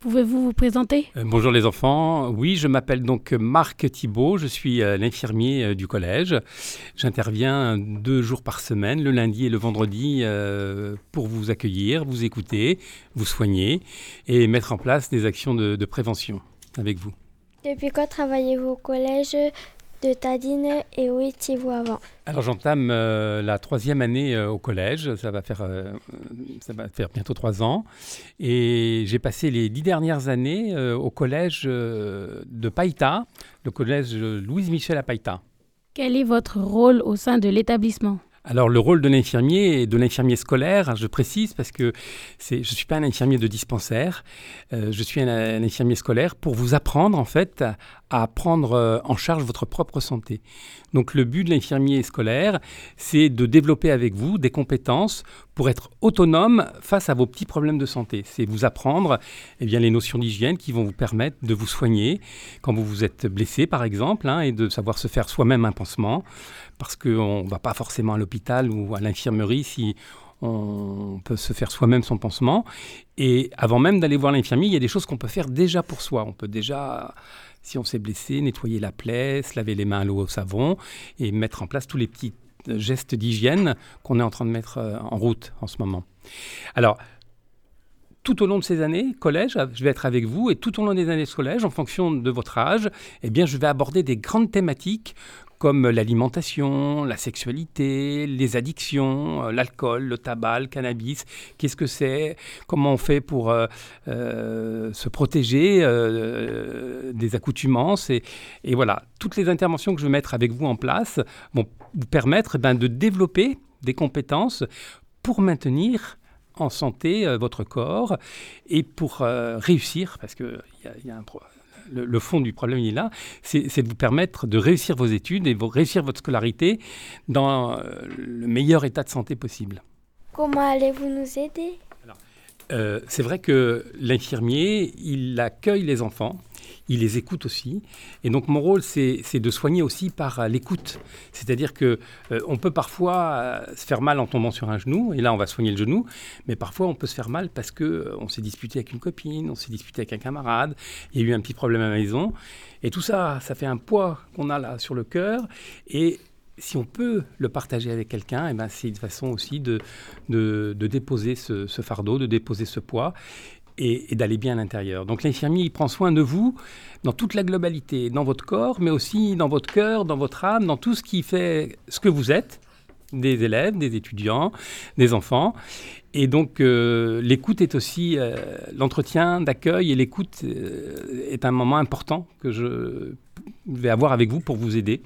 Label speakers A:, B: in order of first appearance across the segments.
A: Pouvez-vous vous présenter?
B: Euh, bonjour les enfants. Oui, je m'appelle donc Marc Thibault. Je suis euh, l'infirmier euh, du collège. J'interviens deux jours par semaine, le lundi et le vendredi, euh, pour vous accueillir, vous écouter, vous soigner et mettre en place des actions de, de prévention avec vous.
C: Depuis quand travaillez-vous au collège? De Tadine et où étiez-vous avant
B: Alors j'entame euh, la troisième année euh, au collège, ça va, faire, euh, ça va faire bientôt trois ans. Et j'ai passé les dix dernières années euh, au collège euh, de Païta, le collège Louise Michel à Païta.
A: Quel est votre rôle au sein de l'établissement?
B: Alors le rôle de l'infirmier et de l'infirmier scolaire, je précise parce que c'est, je ne suis pas un infirmier de dispensaire, euh, je suis un, un infirmier scolaire pour vous apprendre en fait à, à prendre euh, en charge votre propre santé. Donc le but de l'infirmier scolaire, c'est de développer avec vous des compétences pour être autonome face à vos petits problèmes de santé. C'est vous apprendre eh bien, les notions d'hygiène qui vont vous permettre de vous soigner quand vous vous êtes blessé par exemple hein, et de savoir se faire soi-même un pansement parce qu'on ne va pas forcément à l'hôpital ou à l'infirmerie si on peut se faire soi-même son pansement. Et avant même d'aller voir l'infirmier, il y a des choses qu'on peut faire déjà pour soi. On peut déjà, si on s'est blessé, nettoyer la plaie, se laver les mains à l'eau au savon et mettre en place tous les petits gestes d'hygiène qu'on est en train de mettre euh, en route en ce moment. Alors, tout au long de ces années collège, je vais être avec vous et tout au long des années de collège, en fonction de votre âge, eh bien, je vais aborder des grandes thématiques comme l'alimentation, la sexualité, les addictions, euh, l'alcool, le tabac, le cannabis. Qu'est-ce que c'est? Comment on fait pour euh, euh, se protéger des accoutumances? Et, et, voilà, toutes les interventions que je vais mettre avec vous en place vont vous permettre eh ben, de développer des compétences pour maintenir en santé euh, votre corps. Et pour euh, réussir, parce qu'il y, y, a un problème le, le, fond du problème il est là, c'est de vous permettre de réussir vos études et de réussir votre scolarité dans euh, le meilleur état de santé possible.
C: Comment allez-vous nous aider?
B: Euh, C'est vrai que l'infirmier, il accueille les enfants, il les écoute aussi. Et donc mon rôle, c'est de soigner aussi par euh, l'écoute. C'est-à-dire que euh, on peut parfois euh, se faire mal en tombant sur un genou, et là on va soigner le genou, mais parfois on peut se faire mal parce que on s'est disputé avec une copine, on s'est disputé avec un camarade, il y a eu un petit problème à la maison, et tout ça, ça fait un poids qu'on a là sur le cœur, et si on peut le partager avec quelqu'un, eh ben c'est une façon aussi de, déposer ce, fardeau, de déposer ce poids et, d'aller bien à l'intérieur. Donc l'infirmier, prend soin de vous dans toute la globalité, dans votre corps, mais aussi dans votre cœur, dans votre âme, dans tout ce qui fait ce que vous êtes, des élèves, des étudiants, des enfants. Et donc euh, l'écoute est aussi euh, l'entretien d'accueil et l'écoute euh, est un moment important que je vais avoir avec vous pour vous aider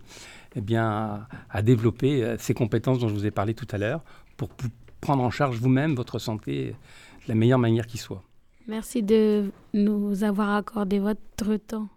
B: eh bien, à, développer ces compétences dont je vous ai parlé tout à l'heure pour prendre en charge vous-même votre santé de la meilleure manière qui soit.
A: Merci de nous avoir accordé votre temps.